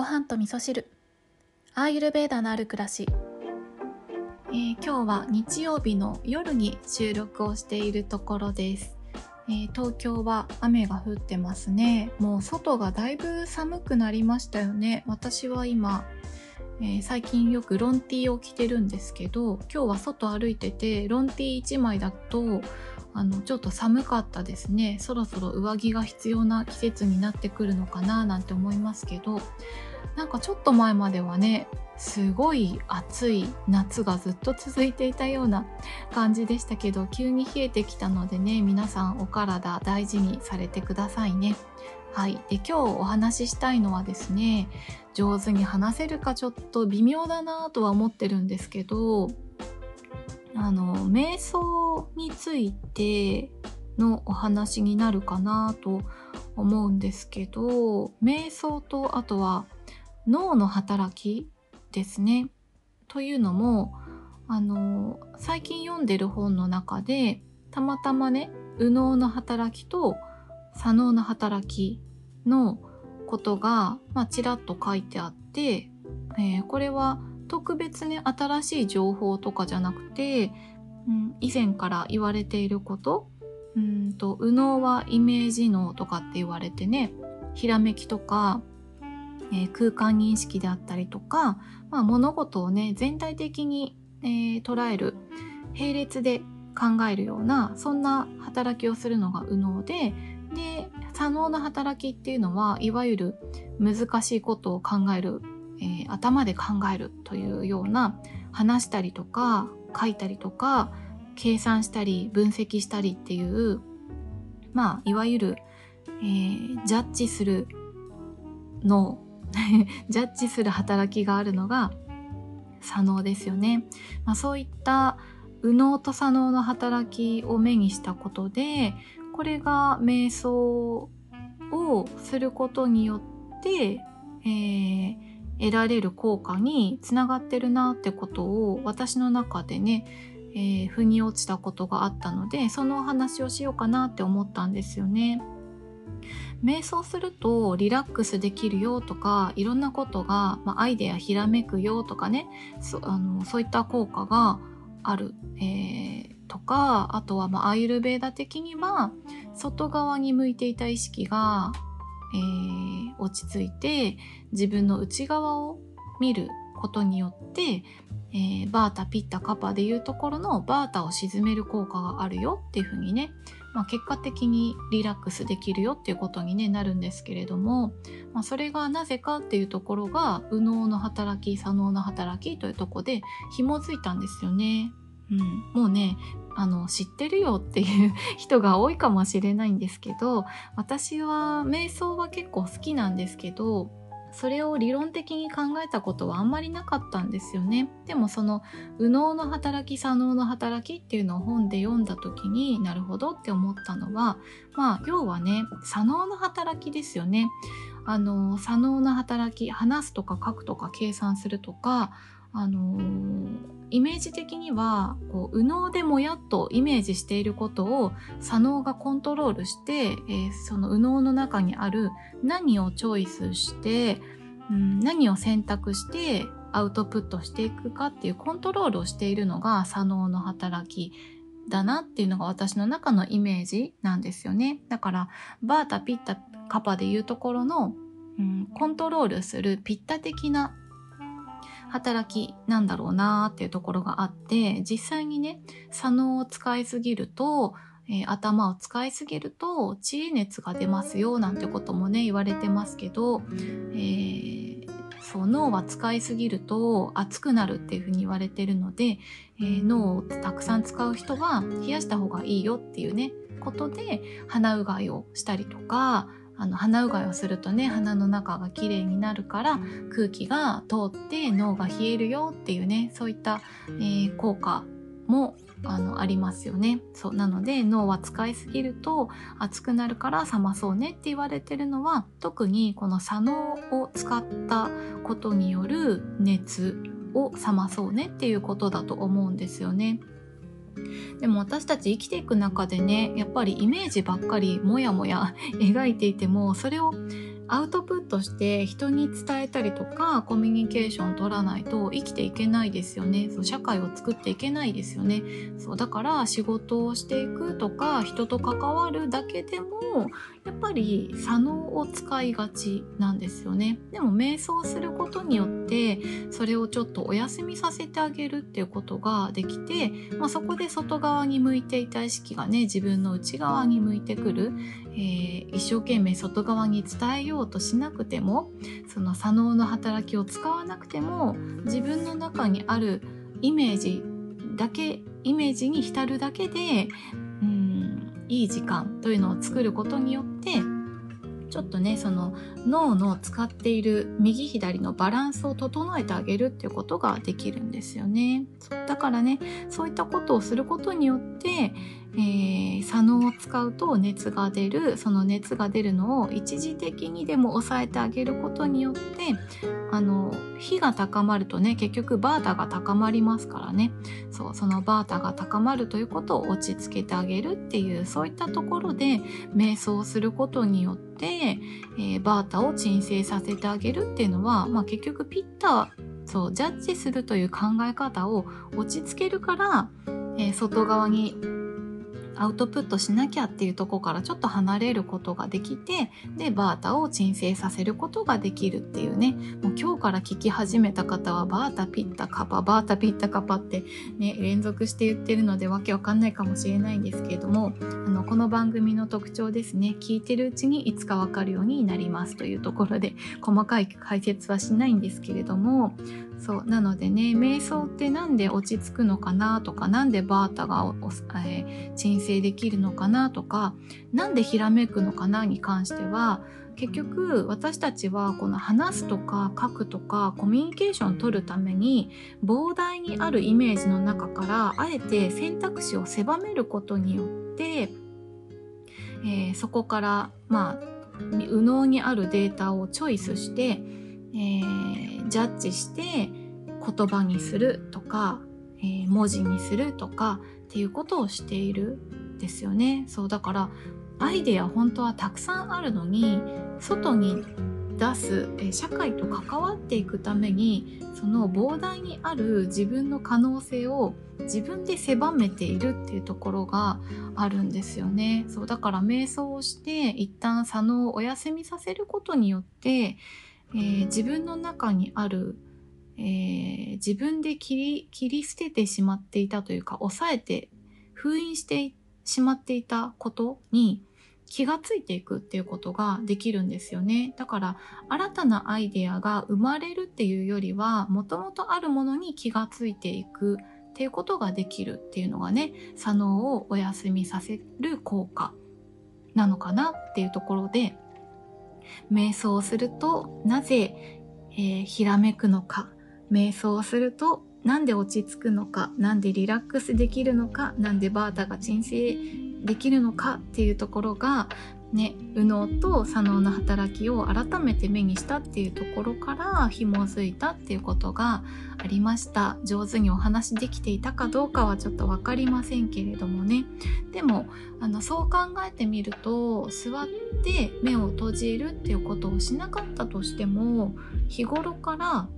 ご飯と味噌汁。アーユルベーダのある暮らし、えー、今日は日曜日の夜に収録をしているところです、えー、東京は雨が降ってますね。もう外がだいぶ寒くなりましたよね。私は今えー、最近よくロンティーを着てるんですけど今日は外歩いててロンティー1枚だとあのちょっと寒かったですね。そろそろ上着が必要な季節になってくるのかななんて思いますけど。なんかちょっと前まではねすごい暑い夏がずっと続いていたような感じでしたけど急に冷えてきたのでね皆さんお体大事にされてくださいね。はい、で今日お話ししたいのはですね上手に話せるかちょっと微妙だなとは思ってるんですけどあの瞑想についてのお話になるかなと思うんですけど瞑想とあとは脳の働きですね。というのもあの最近読んでる本の中でたまたまね右脳の働きと左脳の働きのことが、まあ、ちらっと書いてあって、えー、これは特別ね新しい情報とかじゃなくて、うん、以前から言われていることうんと右脳はイメージ脳とかって言われてねひらめきとか、えー、空間認識であったりとか、まあ、物事をね全体的に、えー、捉える並列で考えるようなそんな働きをするのが右脳でで左脳の働きっていうのはいわゆる難しいことを考えるえー、頭で考えるというような話したりとか書いたりとか計算したり分析したりっていうまあいわゆる、えー、ジャッジするの ジャッジする働きがあるのが左脳ですよね。まあ、そういった右脳と左脳の働きを目にしたことでこれが瞑想をすることによって、えー得られる効果につながってるなってことを私の中でね、えー、腑に落ちたことがあったのでそのお話をしようかなって思ったんですよね。瞑想するとリラックスできるよとかいろんなことが、まあ、アイデアひらめくよとかねそあのそういった効果がある、えー、とかあとは、まあ、アイルベーダ的には外側に向いていた意識がえー、落ち着いて自分の内側を見ることによって、えー、バータピッタカパでいうところのバータを沈める効果があるよっていうふうにね、まあ、結果的にリラックスできるよっていうことに、ね、なるんですけれども、まあ、それがなぜかっていうところが右脳の働き左脳の働きというとこで紐づいたんですよね。うん、もうねあの知ってるよっていう人が多いかもしれないんですけど私は瞑想は結構好きなんですけどそれを理論的に考えたことはあんまりなかったんですよね。でもその右脳の働き左脳の働きっていうのを本で読んだ時になるほどって思ったのはまあ要はね左脳の働きですよね。あの左脳の働き話すとか書くとか計算するとかあの、イメージ的にはこう右脳でもやっとイメージしていることを左脳がコントロールして、えー、その右脳の中にある何をチョイスして、うん、何を選択してアウトプットしていくかっていうコントロールをしているのが左脳の働きだなっていうのが私の中のイメージなんですよね。だからバータピッタカパでいうところの、うん、コントロールするピッタ的な働きなんだろうなっていうところがあって実際にね左脳を使いすぎると、えー、頭を使いすぎると知恵熱が出ますよなんてこともね言われてますけど、えー、そう脳は使いすぎると熱くなるっていうふうに言われてるので、えー、脳をたくさん使う人は冷やした方がいいよっていうねことで鼻うがいをしたりとかあの鼻うがいをするとね鼻の中がきれいになるから空気が通って脳が冷えるよっていうねそういった、えー、効果もあのありますよねそうなので脳は使いすぎると熱くなるから冷まそうねって言われてるのは特にこの左脳を使ったことによる熱を冷まそうねっていうことだと思うんですよね。でも私たち生きていく中でねやっぱりイメージばっかりもやもや 描いていてもそれをアウトプットして人に伝えたりとかコミュニケーション取らないと生きていけないですよね。そう社会を作っていけないですよね。そうだから仕事をしていくとか人と関わるだけでもやっぱり左脳を使いがちなんですよね。でも瞑想することによってそれをちょっとお休みさせてあげるっていうことができて、まあ、そこで外側に向いていた意識がね自分の内側に向いてくる、えー、一生懸命外側に伝えようとしなくてもその左脳の働きを使わなくても自分の中にあるイメージだけイメージに浸るだけでうんいい時間というのを作ることによってちょっとねその脳の使っている右左のバランスを整えてあげるっていうことができるんですよね。だからねそういったことをすることによってえー、左脳を使うと熱が出るその熱が出るのを一時的にでも抑えてあげることによってあの火が高まるとね結局バータが高まりますからね。そうそのバータが高まるということを落ち着けてあげるっていうそういったところで瞑想することによって、えー、バータを鎮静させてあげるっていうのは、まあ、結局ピッタそうジャッジするという考え方を落ち着けるから、えー、外側にアウトプットしなきゃっていうとこからちょっと離れることができてでバータを鎮静させることができるっていうね。もう今日から聞き始めた方はバータピッタカパバータピッタカパってね連続して言ってるのでわけわかんないかもしれないんですけれどもあのこの番組の特徴ですね。聞いてるうちにいつかわかるようになりますというところで細かい解説はしないんですけれどもそうなのでね瞑想って何で落ち着くのかなとか何でバータが、えー、鎮静できるのかなとか何でひらめくのかなに関しては結局私たちはこの話すとか書くとかコミュニケーションを取るために膨大にあるイメージの中からあえて選択肢を狭めることによって、えー、そこからまあ右脳にあるデータをチョイスして、えー、ジャッジして言葉にするとか、えー、文字にするとかっていうことをしているですよね。そうだからアイデア本当はたくさんあるのに外に出すえ社会と関わっていくためにその膨大にある自分の可能性を自分で狭めているっていうところがあるんですよね。そうだから瞑想をして一旦左脳をお休みさせることによって、えー、自分の中にある、えー、自分で切り切り捨ててしまっていたというか抑えて封印してしまっていたことに気がついていくっていうことができるんですよね。だから新たなアイデアが生まれるっていうよりはもともとあるものに気がついていくっていうことができるっていうのがね左脳をお休みさせる効果なのかなっていうところで瞑想をするとなぜ、えー、ひらめくのか。瞑想をするとなんで落ち着くのか。なんでリラックスできるのか。なんでバータが鎮静できるのかっていうところがね、右脳と左脳の働きを改めて目にしたっていうところから紐づいたっていうことがありました。上手にお話しできていたかどうかはちょっと分かりませんけれどもね。でもあのそう考えてみると座って目を閉じるっていうことをしなかったとしても日頃から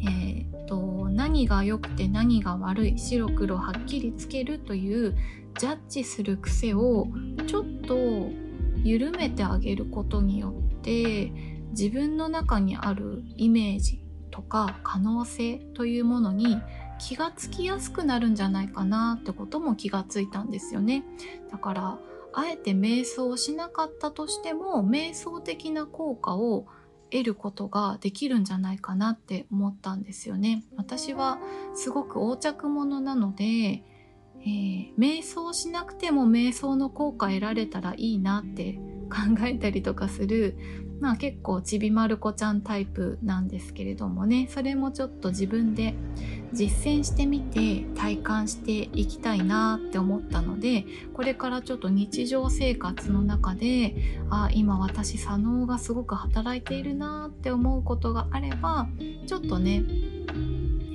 えーと、何が良くて何が悪い白黒はっきりつけるというジャッジする癖をちょっと緩めてあげることによって自分の中にあるイメージとか可能性というものに気がつきやすくなるんじゃないかなってことも気がついたんですよねだからあえて瞑想をしなかったとしても瞑想的な効果を得ることができるんじゃないかなって思ったんですよね。私はすごく横着者なので、えー、瞑想しなくても瞑想の効果得られたらいいなって 考えたりとかするまあ結構ちびまる子ちゃんタイプなんですけれどもね。それもちょっと自分で実践してみて体感していきたいなって思ったのでこれからちょっと日常生活の中であ今私左脳がすごく働いているなって思うことがあればちょっとね、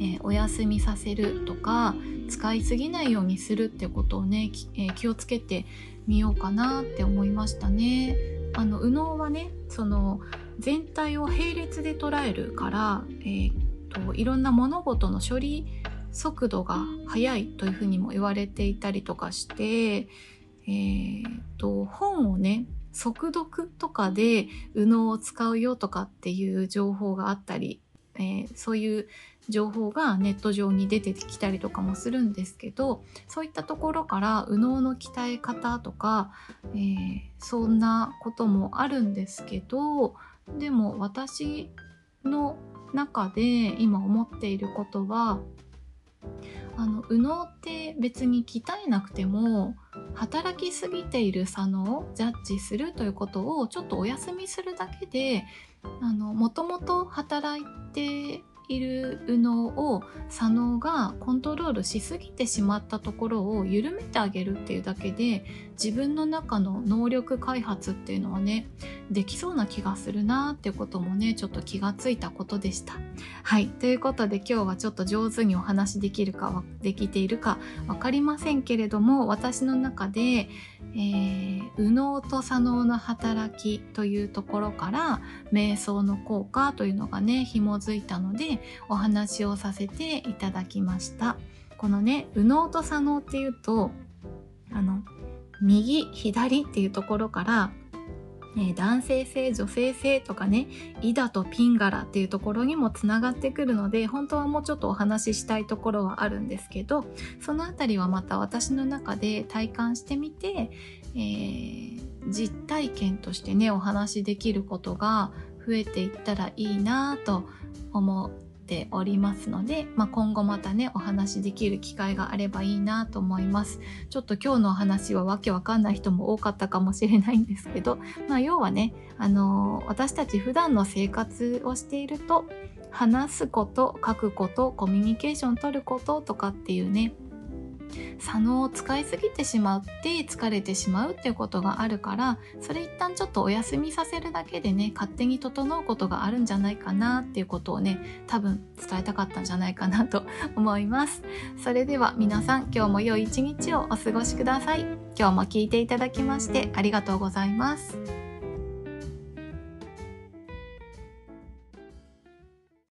えー、お休みさせるとか使いすぎないようにするってことをね、えー、気をつけてみようかなって思いましたね。あの右脳はねその全体を並列で捉えるから、えーと、いろんな物事の処理速度が速いというふうにも言われていたりとかして、えーと、本をね速読とかで右脳を使うよとかっていう情報があったり、えー、そういう情報がネット上に出てきたりとかもするんですけどそういったところから右脳の鍛え方とか、えー、そんなこともあるんですけどでも私の中で今思っていることはあの右脳って別に鍛えなくても働きすぎている左脳をジャッジするということをちょっとお休みするだけでもともと働いているのを左脳がコントロールしすぎてしまったところを緩めてあげるっていうだけで自分の中の能力開発っていうのはねできそうな気がするなってこともねちょっと気がついたことでした。はいということで今日はちょっと上手にお話できるかできているか分かりませんけれども私の中で、えー、右脳と左脳の働きというところから瞑想の効果というのがね紐づいたのでお話をさせていただきましたこのね右脳と左脳っていうとあの右左っていうところからえ男性性女性性とかねイダとピンガラっていうところにもつながってくるので本当はもうちょっとお話ししたいところはあるんですけどその辺りはまた私の中で体感してみて、えー、実体験としてねお話しできることが増えていったらいいなと思ておりますので、まあ、今後またねお話できる機会があればいいなと思います。ちょっと今日のお話はわけわかんない人も多かったかもしれないんですけど、まあ、要はね、あのー、私たち普段の生活をしていると話すこと書くことコミュニケーション取ることとかっていうね左脳を使いすぎてしまって疲れてしまうっていうことがあるからそれ一旦ちょっとお休みさせるだけでね勝手に整うことがあるんじゃないかなっていうことをね多分伝えたかったんじゃないかなと思います。それでは皆さん今日も良い一日をお過ごしください。今日も聞いていただきましてありがとうございます。